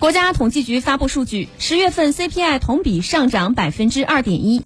国家统计局发布数据十月份 cpi 同比上涨百分之二点一。